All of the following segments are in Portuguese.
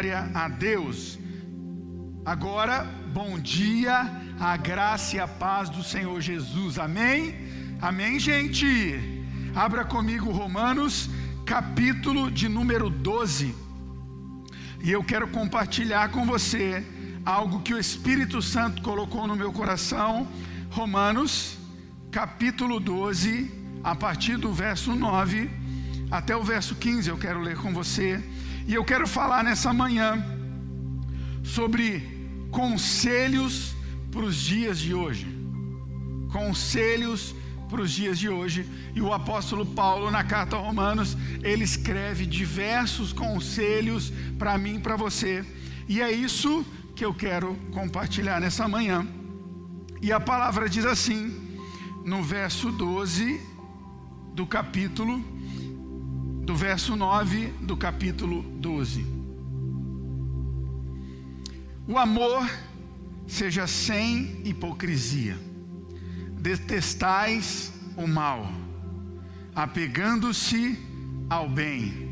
Glória a Deus. Agora, bom dia, a graça e a paz do Senhor Jesus. Amém? Amém, gente? Abra comigo Romanos, capítulo de número 12. E eu quero compartilhar com você algo que o Espírito Santo colocou no meu coração. Romanos, capítulo 12, a partir do verso 9 até o verso 15, eu quero ler com você. E eu quero falar nessa manhã sobre conselhos para os dias de hoje. Conselhos para os dias de hoje. E o apóstolo Paulo, na carta a Romanos, ele escreve diversos conselhos para mim e para você. E é isso que eu quero compartilhar nessa manhã. E a palavra diz assim, no verso 12 do capítulo do verso 9 do capítulo 12. O amor seja sem hipocrisia, detestais o mal, apegando-se ao bem.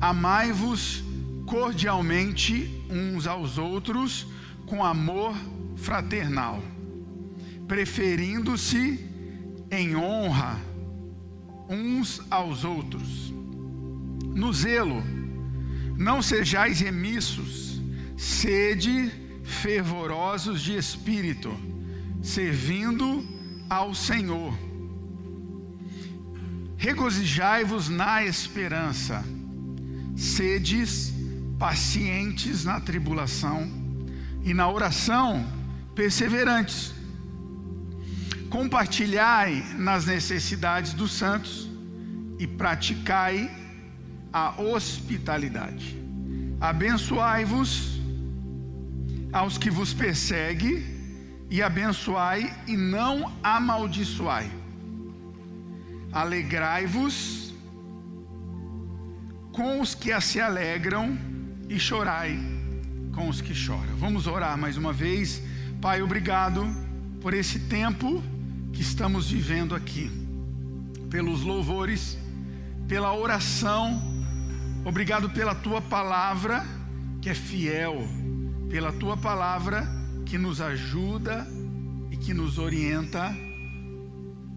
Amai-vos cordialmente uns aos outros com amor fraternal, preferindo-se em honra uns aos outros. No zelo, não sejais remissos, sede fervorosos de espírito, servindo ao Senhor. Regozijai-vos na esperança, sedes pacientes na tribulação e na oração perseverantes compartilhai nas necessidades dos santos e praticai a hospitalidade. Abençoai-vos aos que vos perseguem e abençoai e não amaldiçoai. Alegrai-vos com os que se alegram e chorai com os que choram. Vamos orar mais uma vez. Pai, obrigado por esse tempo que estamos vivendo aqui, pelos louvores, pela oração. Obrigado pela tua palavra que é fiel, pela tua palavra que nos ajuda e que nos orienta,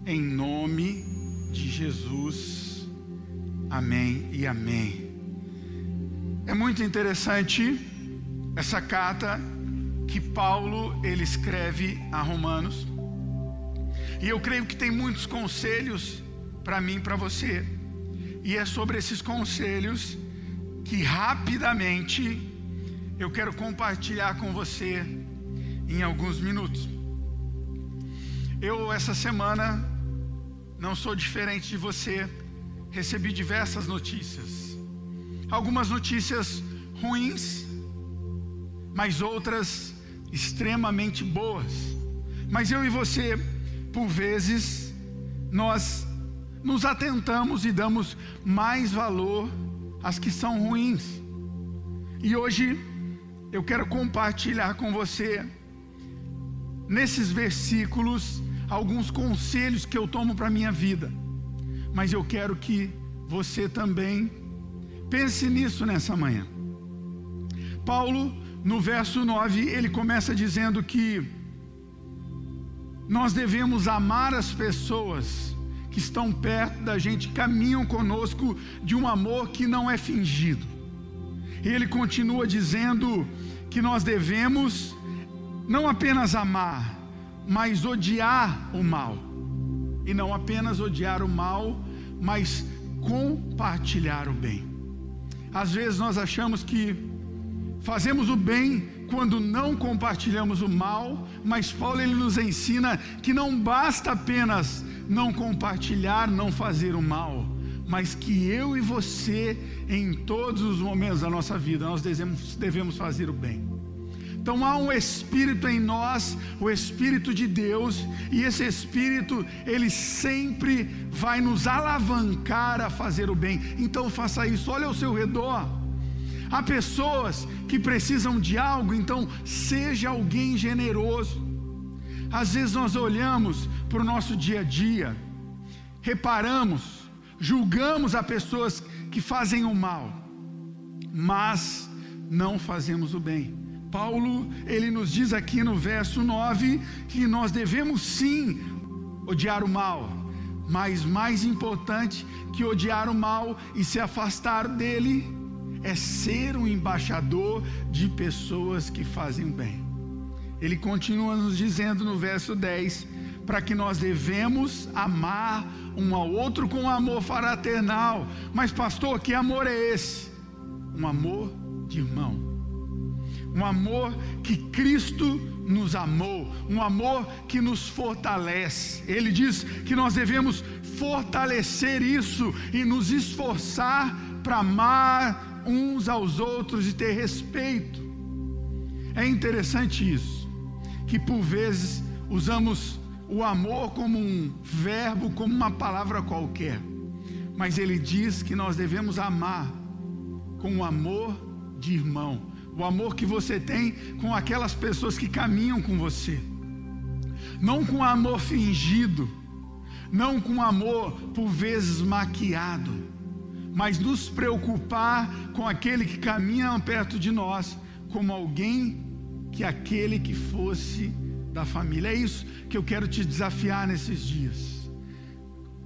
em nome de Jesus. Amém e amém. É muito interessante essa carta que Paulo ele escreve a Romanos. E eu creio que tem muitos conselhos para mim e para você. E é sobre esses conselhos que rapidamente eu quero compartilhar com você em alguns minutos. Eu, essa semana, não sou diferente de você, recebi diversas notícias. Algumas notícias ruins, mas outras extremamente boas. Mas eu e você por vezes, nós nos atentamos e damos mais valor às que são ruins. E hoje eu quero compartilhar com você, nesses versículos, alguns conselhos que eu tomo para a minha vida. Mas eu quero que você também pense nisso nessa manhã. Paulo, no verso 9, ele começa dizendo que nós devemos amar as pessoas que estão perto da gente, caminham conosco de um amor que não é fingido. Ele continua dizendo que nós devemos não apenas amar, mas odiar o mal. E não apenas odiar o mal, mas compartilhar o bem. Às vezes nós achamos que fazemos o bem quando não compartilhamos o mal, mas Paulo ele nos ensina que não basta apenas não compartilhar, não fazer o mal, mas que eu e você, em todos os momentos da nossa vida, nós devemos, devemos fazer o bem. Então há um espírito em nós, o espírito de Deus, e esse espírito, ele sempre vai nos alavancar a fazer o bem. Então faça isso. Olha ao seu redor. Há pessoas que precisam de algo, então seja alguém generoso. Às vezes nós olhamos para o nosso dia a dia, reparamos, julgamos a pessoas que fazem o mal, mas não fazemos o bem. Paulo, ele nos diz aqui no verso 9 que nós devemos sim odiar o mal, mas mais importante que odiar o mal e se afastar dele é ser um embaixador de pessoas que fazem bem. Ele continua nos dizendo no verso 10 para que nós devemos amar um ao outro com amor fraternal. Mas, pastor, que amor é esse? Um amor de irmão. Um amor que Cristo nos amou, um amor que nos fortalece. Ele diz que nós devemos fortalecer isso e nos esforçar para amar uns aos outros e ter respeito. É interessante isso, que por vezes usamos o amor como um verbo, como uma palavra qualquer, mas ele diz que nós devemos amar com o amor de irmão, o amor que você tem com aquelas pessoas que caminham com você, não com amor fingido, não com amor por vezes maquiado, mas nos preocupar com aquele que caminha perto de nós como alguém que aquele que fosse da família. É isso que eu quero te desafiar nesses dias.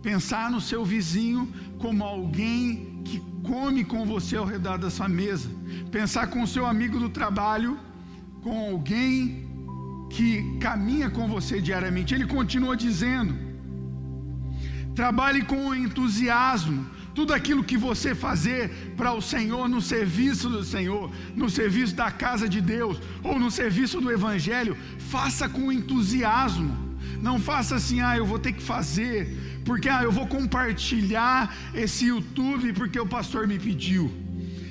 Pensar no seu vizinho como alguém que come com você ao redor dessa mesa. Pensar com o seu amigo do trabalho, com alguém que caminha com você diariamente. Ele continua dizendo: trabalhe com entusiasmo. Tudo aquilo que você fazer para o Senhor, no serviço do Senhor, no serviço da casa de Deus, ou no serviço do Evangelho, faça com entusiasmo. Não faça assim, ah, eu vou ter que fazer, porque ah, eu vou compartilhar esse YouTube porque o pastor me pediu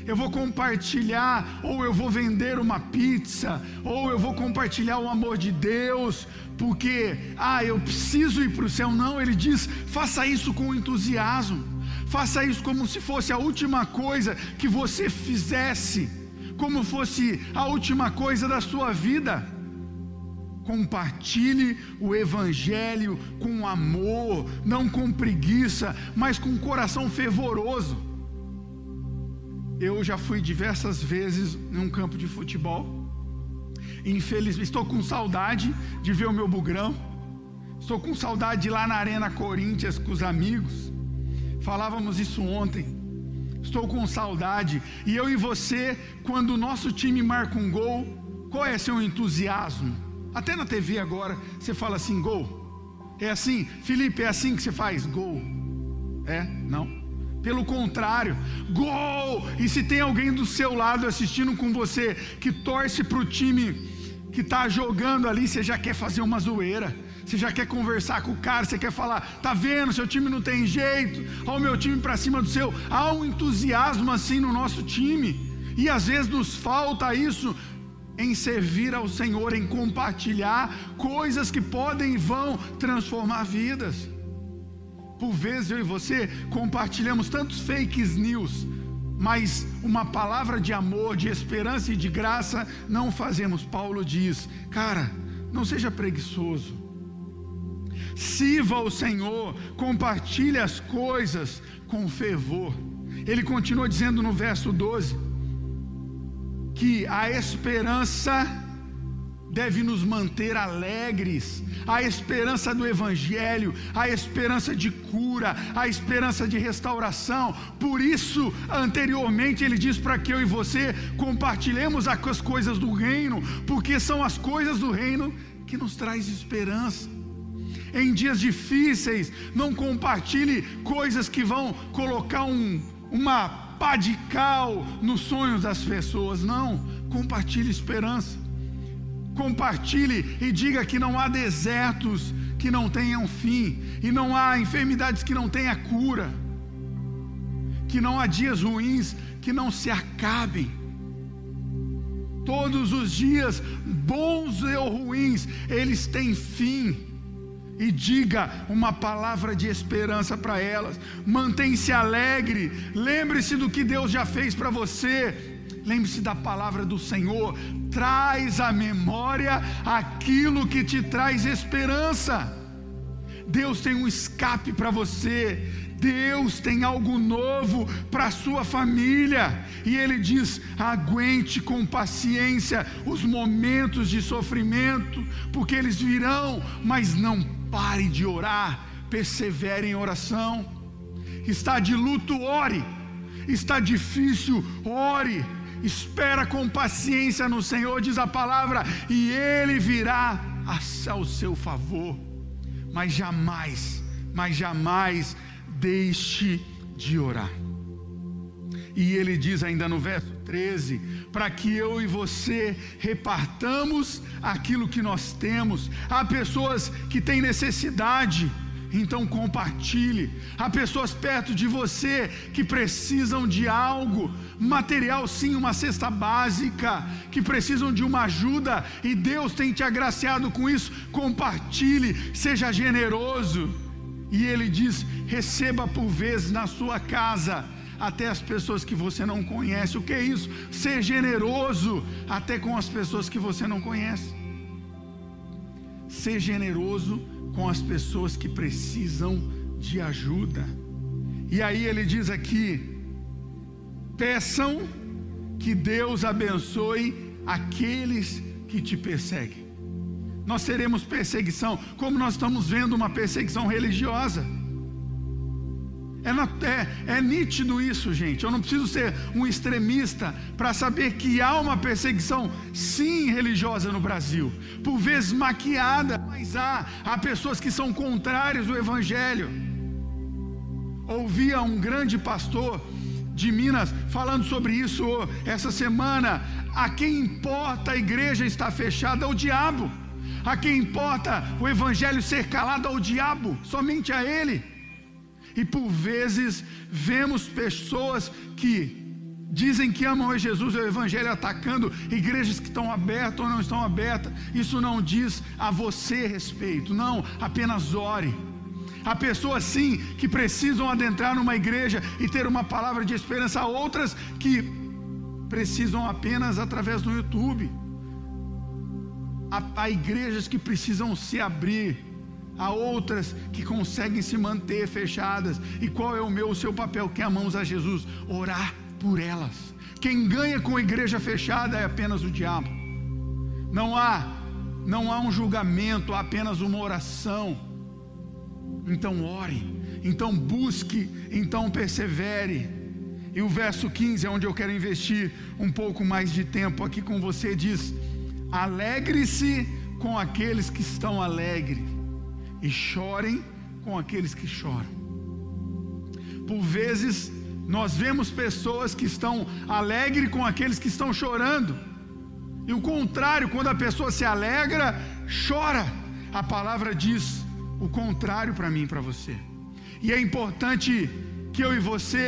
eu vou compartilhar, ou eu vou vender uma pizza, ou eu vou compartilhar o amor de Deus, porque, ah, eu preciso ir para o céu. Não, ele diz: faça isso com entusiasmo, faça isso como se fosse a última coisa que você fizesse, como fosse a última coisa da sua vida. Compartilhe o Evangelho com amor, não com preguiça, mas com coração fervoroso. Eu já fui diversas vezes num campo de futebol Infelizmente, estou com saudade de ver o meu bugrão. Estou com saudade de ir lá na Arena Corinthians com os amigos. Falávamos isso ontem. Estou com saudade. E eu e você, quando o nosso time marca um gol, qual é seu entusiasmo? Até na TV agora, você fala assim: gol. É assim, Felipe, é assim que você faz gol. É? Não. Pelo contrário, gol! E se tem alguém do seu lado assistindo com você que torce para o time que está jogando ali, você já quer fazer uma zoeira, você já quer conversar com o cara, você quer falar, tá vendo, seu time não tem jeito, olha o meu time para cima do seu. Há um entusiasmo assim no nosso time, e às vezes nos falta isso em servir ao Senhor, em compartilhar coisas que podem e vão transformar vidas. Por vezes eu e você compartilhamos tantos fake news, mas uma palavra de amor, de esperança e de graça não fazemos. Paulo diz: cara, não seja preguiçoso. Sirva o Senhor, compartilhe as coisas com fervor. Ele continua dizendo no verso 12 que a esperança deve nos manter alegres. A esperança do Evangelho, a esperança de cura, a esperança de restauração. Por isso, anteriormente, ele diz para que eu e você compartilhemos as coisas do reino, porque são as coisas do reino que nos traz esperança. Em dias difíceis, não compartilhe coisas que vão colocar um, uma pá de cal nos sonhos das pessoas. Não, compartilhe esperança compartilhe e diga que não há desertos que não tenham fim, e não há enfermidades que não tenham cura, que não há dias ruins que não se acabem. Todos os dias, bons ou ruins, eles têm fim. E diga uma palavra de esperança para elas. Mantém-se alegre. Lembre-se do que Deus já fez para você. Lembre-se da palavra do Senhor, traz à memória aquilo que te traz esperança. Deus tem um escape para você. Deus tem algo novo para a sua família. E Ele diz: aguente com paciência os momentos de sofrimento, porque eles virão, mas não pare de orar, persevere em oração. Está de luto, ore. Está difícil, ore. Espera com paciência no Senhor, diz a palavra, e Ele virá ao seu favor. Mas jamais, mas jamais deixe de orar. E ele diz ainda no verso 13: para que eu e você repartamos aquilo que nós temos. Há pessoas que têm necessidade, então compartilhe. Há pessoas perto de você que precisam de algo, material sim, uma cesta básica, que precisam de uma ajuda e Deus tem te agraciado com isso. Compartilhe, seja generoso. E ele diz: receba por vezes na sua casa até as pessoas que você não conhece. O que é isso? Ser generoso até com as pessoas que você não conhece. Ser generoso com as pessoas que precisam de ajuda. E aí ele diz aqui: peçam que Deus abençoe aqueles que te perseguem nós teremos perseguição, como nós estamos vendo uma perseguição religiosa. É, é, é, nítido isso, gente. Eu não preciso ser um extremista para saber que há uma perseguição, sim, religiosa no Brasil. Por vezes maquiada, mas há. Há pessoas que são contrárias ao Evangelho. Ouvia um grande pastor de Minas falando sobre isso essa semana. A quem importa a igreja está fechada é o diabo. A quem importa o evangelho ser calado ao diabo, somente a ele. E por vezes vemos pessoas que dizem que amam a Jesus e o Evangelho atacando igrejas que estão abertas ou não estão abertas. Isso não diz a você respeito, não, apenas ore. Há pessoas sim que precisam adentrar numa igreja e ter uma palavra de esperança, há outras que precisam apenas através do YouTube. Há, há igrejas que precisam se abrir, há outras que conseguem se manter fechadas. E qual é o meu, o seu papel? Que amamos a Jesus, orar por elas. Quem ganha com a igreja fechada é apenas o diabo. Não há, não há um julgamento, há apenas uma oração. Então ore, então busque, então persevere. E o verso 15 é onde eu quero investir um pouco mais de tempo aqui com você, diz: Alegre-se com aqueles que estão alegres e chorem com aqueles que choram. Por vezes, nós vemos pessoas que estão alegres com aqueles que estão chorando. E o contrário, quando a pessoa se alegra, chora. A palavra diz o contrário para mim e para você. E é importante que eu e você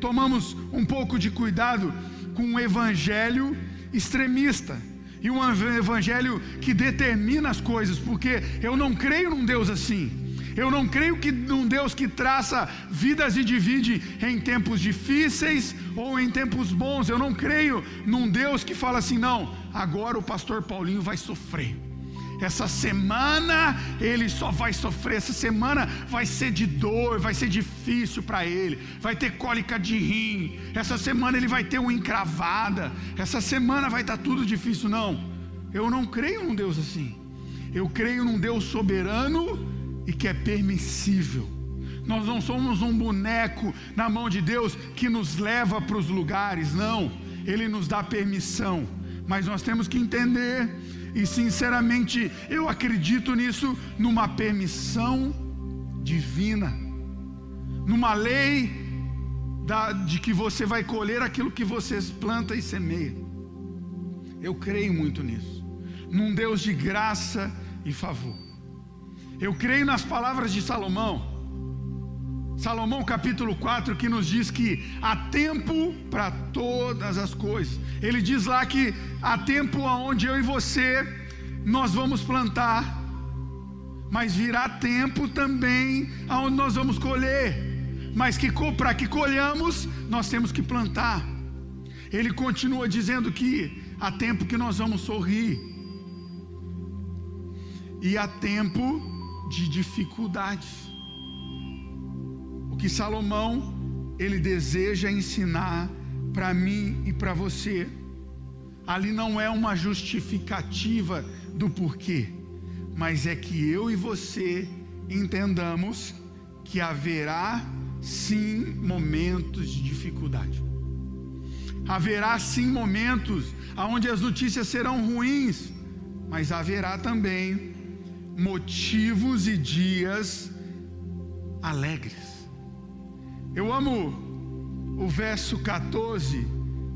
tomamos um pouco de cuidado com o evangelho extremista e um evangelho que determina as coisas, porque eu não creio num Deus assim. Eu não creio que num Deus que traça vidas e divide em tempos difíceis ou em tempos bons. Eu não creio num Deus que fala assim, não, agora o pastor Paulinho vai sofrer. Essa semana ele só vai sofrer, essa semana vai ser de dor, vai ser difícil para ele, vai ter cólica de rim, essa semana ele vai ter uma encravada, essa semana vai estar tá tudo difícil. Não, eu não creio num Deus assim. Eu creio num Deus soberano e que é permissível. Nós não somos um boneco na mão de Deus que nos leva para os lugares, não. Ele nos dá permissão, mas nós temos que entender e sinceramente eu acredito nisso, numa permissão divina, numa lei da, de que você vai colher aquilo que você planta e semeia. Eu creio muito nisso, num Deus de graça e favor. Eu creio nas palavras de Salomão. Salomão capítulo 4 que nos diz que há tempo para todas as coisas. Ele diz lá que há tempo aonde eu e você nós vamos plantar, mas virá tempo também aonde nós vamos colher. Mas que para que colhamos, nós temos que plantar. Ele continua dizendo que há tempo que nós vamos sorrir. E há tempo de dificuldades. Que Salomão ele deseja ensinar para mim e para você. Ali não é uma justificativa do porquê, mas é que eu e você entendamos que haverá sim momentos de dificuldade. Haverá sim momentos onde as notícias serão ruins, mas haverá também motivos e dias alegres. Eu amo o verso 14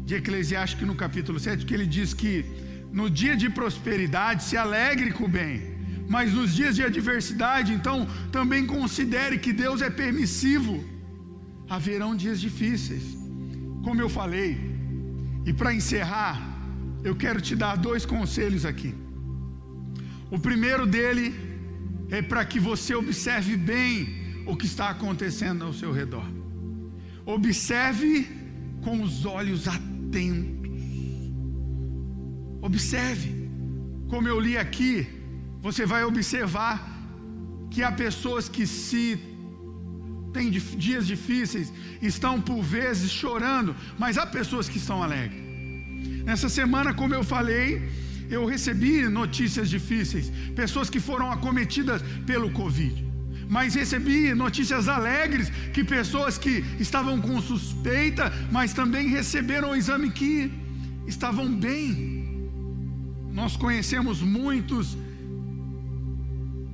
de Eclesiastes no capítulo 7, que ele diz que no dia de prosperidade se alegre com o bem, mas nos dias de adversidade, então também considere que Deus é permissivo. Haverão dias difíceis, como eu falei. E para encerrar, eu quero te dar dois conselhos aqui. O primeiro dele é para que você observe bem o que está acontecendo ao seu redor. Observe com os olhos atentos. Observe. Como eu li aqui, você vai observar que há pessoas que se têm dias difíceis, estão por vezes chorando, mas há pessoas que estão alegres. Nessa semana, como eu falei, eu recebi notícias difíceis, pessoas que foram acometidas pelo Covid mas recebi notícias alegres que pessoas que estavam com suspeita, mas também receberam o exame que estavam bem. Nós conhecemos muitos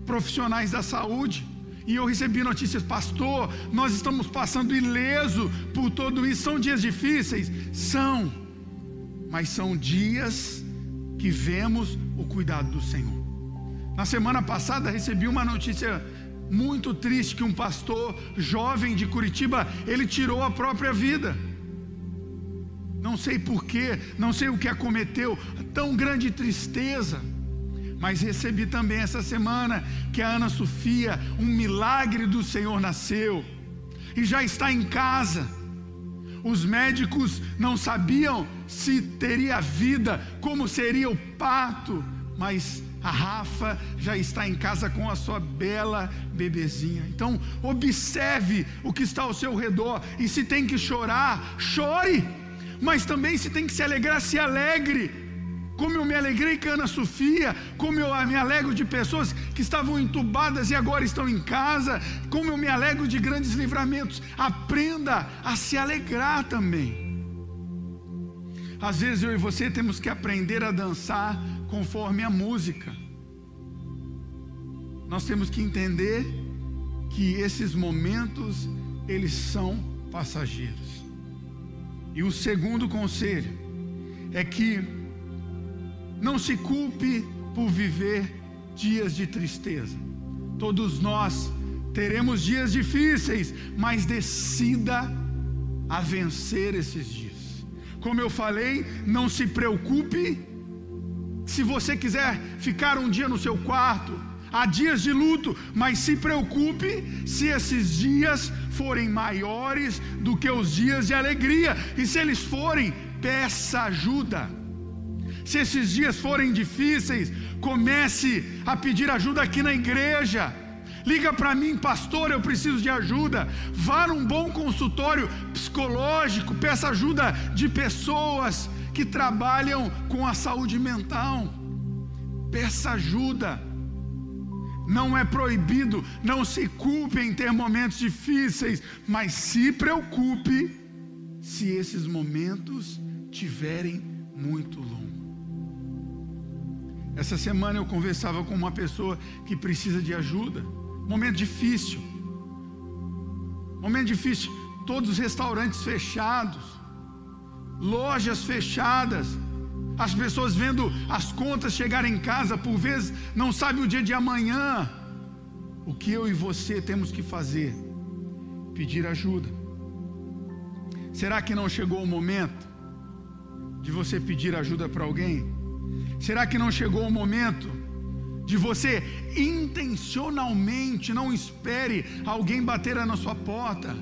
profissionais da saúde. E eu recebi notícias, pastor, nós estamos passando ileso por tudo isso. São dias difíceis? São. Mas são dias que vemos o cuidado do Senhor. Na semana passada recebi uma notícia muito triste que um pastor jovem de Curitiba, ele tirou a própria vida. Não sei porquê, não sei o que acometeu, tão grande tristeza. Mas recebi também essa semana que a Ana Sofia, um milagre do Senhor nasceu e já está em casa. Os médicos não sabiam se teria vida, como seria o parto, mas a Rafa já está em casa com a sua bela bebezinha. Então, observe o que está ao seu redor. E se tem que chorar, chore. Mas também se tem que se alegrar, se alegre. Como eu me alegrei com Ana Sofia, como eu me alegro de pessoas que estavam entubadas e agora estão em casa, como eu me alegro de grandes livramentos. Aprenda a se alegrar também. Às vezes eu e você temos que aprender a dançar conforme a música. Nós temos que entender que esses momentos eles são passageiros. E o segundo conselho é que não se culpe por viver dias de tristeza. Todos nós teremos dias difíceis, mas decida a vencer esses dias. Como eu falei, não se preocupe se você quiser ficar um dia no seu quarto, há dias de luto, mas se preocupe se esses dias forem maiores do que os dias de alegria, e se eles forem, peça ajuda. Se esses dias forem difíceis, comece a pedir ajuda aqui na igreja. Liga para mim, pastor, eu preciso de ajuda. Vá num bom consultório psicológico, peça ajuda de pessoas que trabalham com a saúde mental. Peça ajuda. Não é proibido, não se culpe em ter momentos difíceis, mas se preocupe se esses momentos tiverem muito longo. Essa semana eu conversava com uma pessoa que precisa de ajuda. Momento difícil. Momento difícil. Todos os restaurantes fechados lojas fechadas, as pessoas vendo as contas chegarem em casa, por vezes não sabe o dia de amanhã. O que eu e você temos que fazer? Pedir ajuda. Será que não chegou o momento de você pedir ajuda para alguém? Será que não chegou o momento de você intencionalmente não espere alguém bater na sua porta?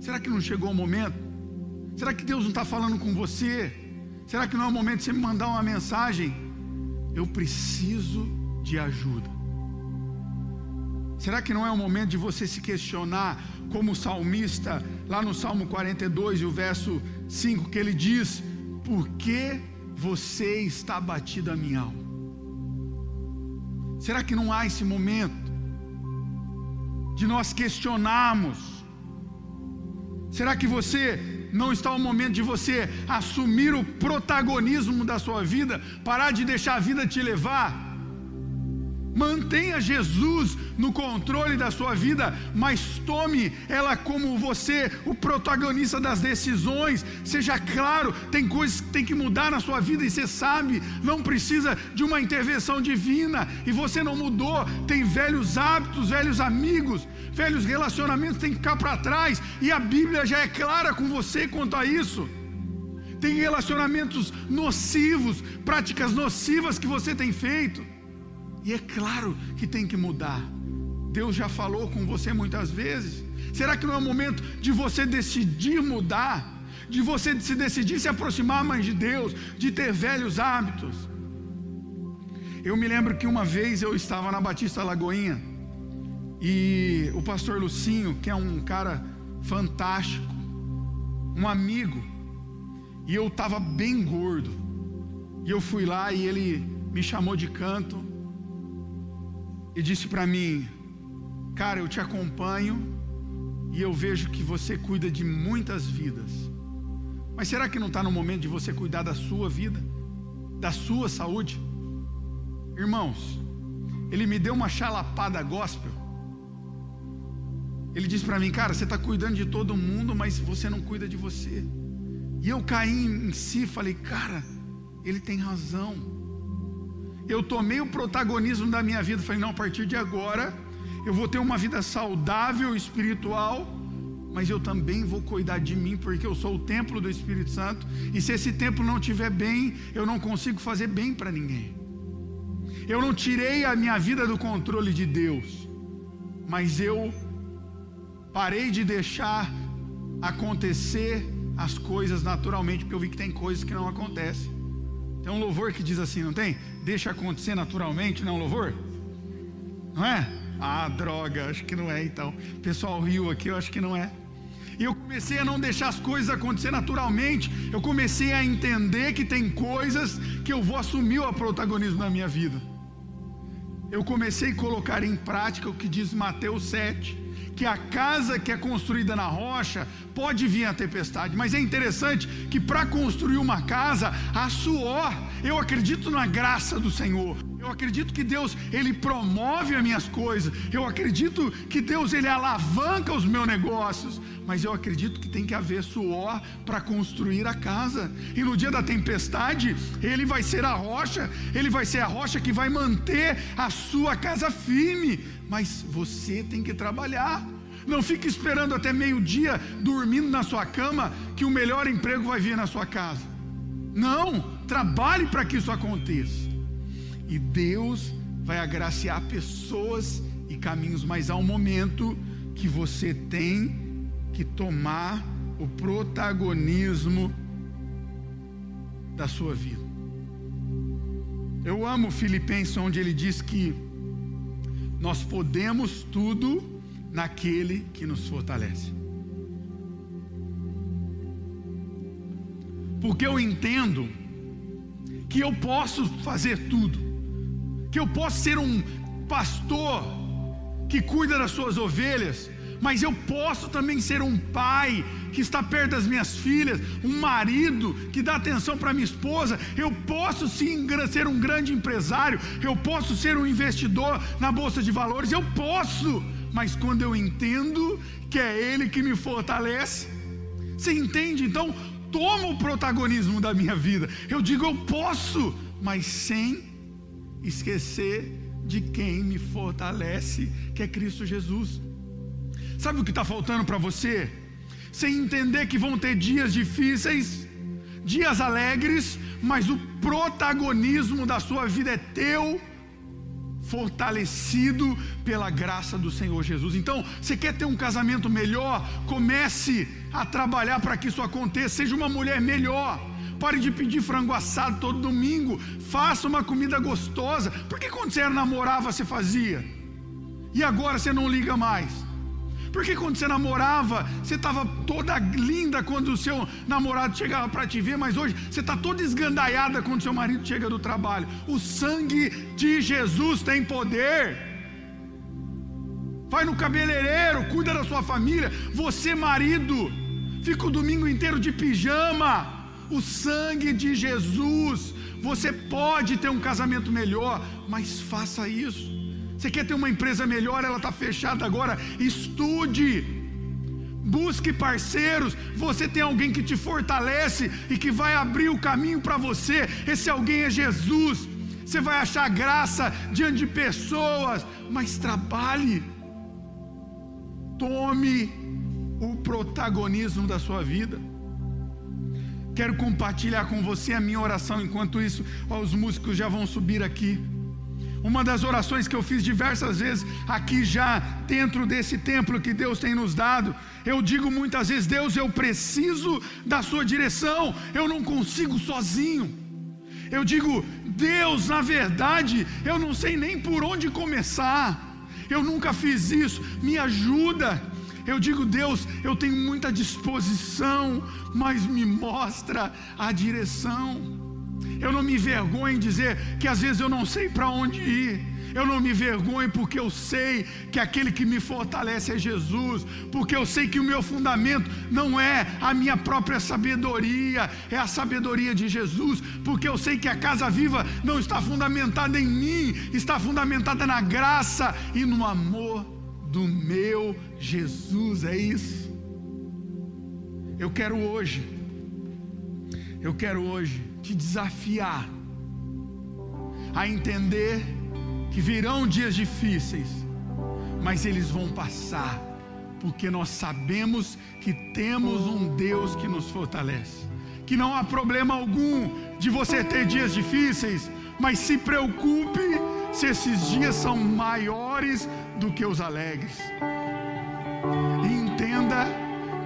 Será que não chegou o momento Será que Deus não está falando com você? Será que não é o momento de você me mandar uma mensagem? Eu preciso de ajuda. Será que não é o momento de você se questionar, como o salmista, lá no Salmo 42 e o verso 5, que ele diz: Por que você está batido a minha alma? Será que não há esse momento de nós questionarmos? Será que você não está o momento de você assumir o protagonismo da sua vida, parar de deixar a vida te levar? Mantenha Jesus no controle da sua vida, mas tome ela como você, o protagonista das decisões. Seja claro, tem coisas que tem que mudar na sua vida e você sabe, não precisa de uma intervenção divina e você não mudou. Tem velhos hábitos, velhos amigos, velhos relacionamentos tem que ficar para trás e a Bíblia já é clara com você quanto a isso. Tem relacionamentos nocivos, práticas nocivas que você tem feito. E é claro que tem que mudar. Deus já falou com você muitas vezes. Será que não é o momento de você decidir mudar? De você se decidir se aproximar mais de Deus, de ter velhos hábitos? Eu me lembro que uma vez eu estava na Batista Lagoinha e o pastor Lucinho, que é um cara fantástico, um amigo, e eu estava bem gordo. E eu fui lá e ele me chamou de canto e disse para mim: Cara, eu te acompanho e eu vejo que você cuida de muitas vidas. Mas será que não está no momento de você cuidar da sua vida, da sua saúde? Irmãos, ele me deu uma chalapada gospel. Ele disse para mim, cara, você está cuidando de todo mundo, mas você não cuida de você. E eu caí em si, falei, cara, ele tem razão eu tomei o protagonismo da minha vida. Falei, não, a partir de agora eu vou ter uma vida saudável, espiritual, mas eu também vou cuidar de mim, porque eu sou o templo do Espírito Santo. E se esse templo não estiver bem, eu não consigo fazer bem para ninguém. Eu não tirei a minha vida do controle de Deus, mas eu parei de deixar acontecer as coisas naturalmente, porque eu vi que tem coisas que não acontecem. Tem um louvor que diz assim, não tem? Deixa acontecer naturalmente, não é um louvor? Não é? Ah, droga, acho que não é então. Pessoal riu aqui, eu acho que não é. E eu comecei a não deixar as coisas acontecer naturalmente. Eu comecei a entender que tem coisas que eu vou assumir o protagonismo na minha vida. Eu comecei a colocar em prática o que diz Mateus 7 que a casa que é construída na rocha pode vir a tempestade, mas é interessante que para construir uma casa, a suor, eu acredito na graça do Senhor. Eu acredito que Deus ele promove as minhas coisas. Eu acredito que Deus ele alavanca os meus negócios. Mas eu acredito que tem que haver suor para construir a casa. E no dia da tempestade, ele vai ser a rocha, ele vai ser a rocha que vai manter a sua casa firme. Mas você tem que trabalhar. Não fique esperando até meio-dia dormindo na sua cama que o melhor emprego vai vir na sua casa. Não, trabalhe para que isso aconteça. E Deus vai agraciar pessoas e caminhos, mas há um momento que você tem que tomar o protagonismo da sua vida. Eu amo Filipenses, onde ele diz que nós podemos tudo naquele que nos fortalece. Porque eu entendo que eu posso fazer tudo, que eu posso ser um pastor que cuida das suas ovelhas, mas eu posso também ser um pai que está perto das minhas filhas, um marido que dá atenção para minha esposa, eu posso sim ser um grande empresário, eu posso ser um investidor na bolsa de valores, eu posso, mas quando eu entendo que é Ele que me fortalece, você entende? Então, toma o protagonismo da minha vida. Eu digo eu posso, mas sem esquecer de quem me fortalece, que é Cristo Jesus. Sabe o que está faltando para você? Sem entender que vão ter dias difíceis, dias alegres, mas o protagonismo da sua vida é teu, fortalecido pela graça do Senhor Jesus. Então, você quer ter um casamento melhor? Comece a trabalhar para que isso aconteça. Seja uma mulher melhor. Pare de pedir frango assado todo domingo. Faça uma comida gostosa. Por que quando você era namorava você fazia? E agora você não liga mais. Porque quando você namorava, você estava toda linda quando o seu namorado chegava para te ver, mas hoje você está toda esgandaiada quando seu marido chega do trabalho. O sangue de Jesus tem poder. Vai no cabeleireiro, cuida da sua família. Você, marido, fica o domingo inteiro de pijama. O sangue de Jesus. Você pode ter um casamento melhor, mas faça isso. Você quer ter uma empresa melhor, ela está fechada agora. Estude, busque parceiros. Você tem alguém que te fortalece e que vai abrir o caminho para você. Esse alguém é Jesus. Você vai achar graça diante de pessoas, mas trabalhe. Tome o protagonismo da sua vida. Quero compartilhar com você a minha oração enquanto isso, ó, os músicos já vão subir aqui. Uma das orações que eu fiz diversas vezes aqui já dentro desse templo que Deus tem nos dado, eu digo muitas vezes: Deus, eu preciso da Sua direção, eu não consigo sozinho. Eu digo, Deus, na verdade, eu não sei nem por onde começar, eu nunca fiz isso, me ajuda. Eu digo, Deus, eu tenho muita disposição, mas me mostra a direção. Eu não me envergonho em dizer que às vezes eu não sei para onde ir. Eu não me envergonho porque eu sei que aquele que me fortalece é Jesus, porque eu sei que o meu fundamento não é a minha própria sabedoria, é a sabedoria de Jesus, porque eu sei que a casa viva não está fundamentada em mim, está fundamentada na graça e no amor do meu Jesus. É isso. Eu quero hoje, eu quero hoje te desafiar a entender que virão dias difíceis, mas eles vão passar, porque nós sabemos que temos um Deus que nos fortalece. Que não há problema algum de você ter dias difíceis, mas se preocupe se esses dias são maiores do que os alegres. E entenda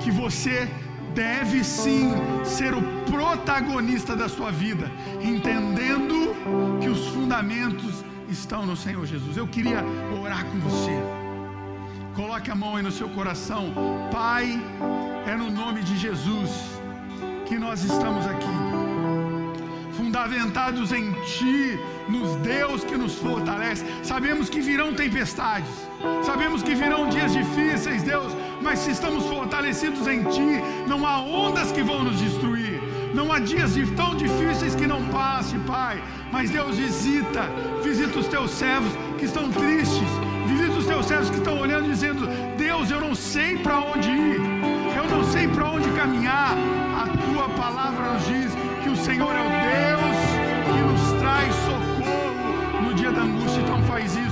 que você deve sim ser o protagonista da sua vida, entendendo que os fundamentos estão no Senhor Jesus. Eu queria orar com você. Coloque a mão aí no seu coração. Pai, é no nome de Jesus que nós estamos aqui fundamentados em Ti, nos Deus que nos fortalece. Sabemos que virão tempestades, sabemos que virão dias difíceis, Deus, mas se estamos fortalecidos em Ti, não há ondas que vão nos destruir. Não há dias tão difíceis que não passe, Pai. Mas Deus visita, visita os teus servos que estão tristes, visita os teus servos que estão olhando dizendo: Deus, eu não sei para onde ir, eu não sei para onde caminhar. A tua palavra nos diz que o Senhor é o Deus que nos traz socorro no dia da angústia. Então faz isso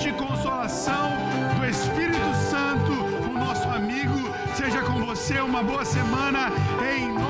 constante consolação do Espírito Santo, o nosso amigo. Seja com você uma boa semana em nome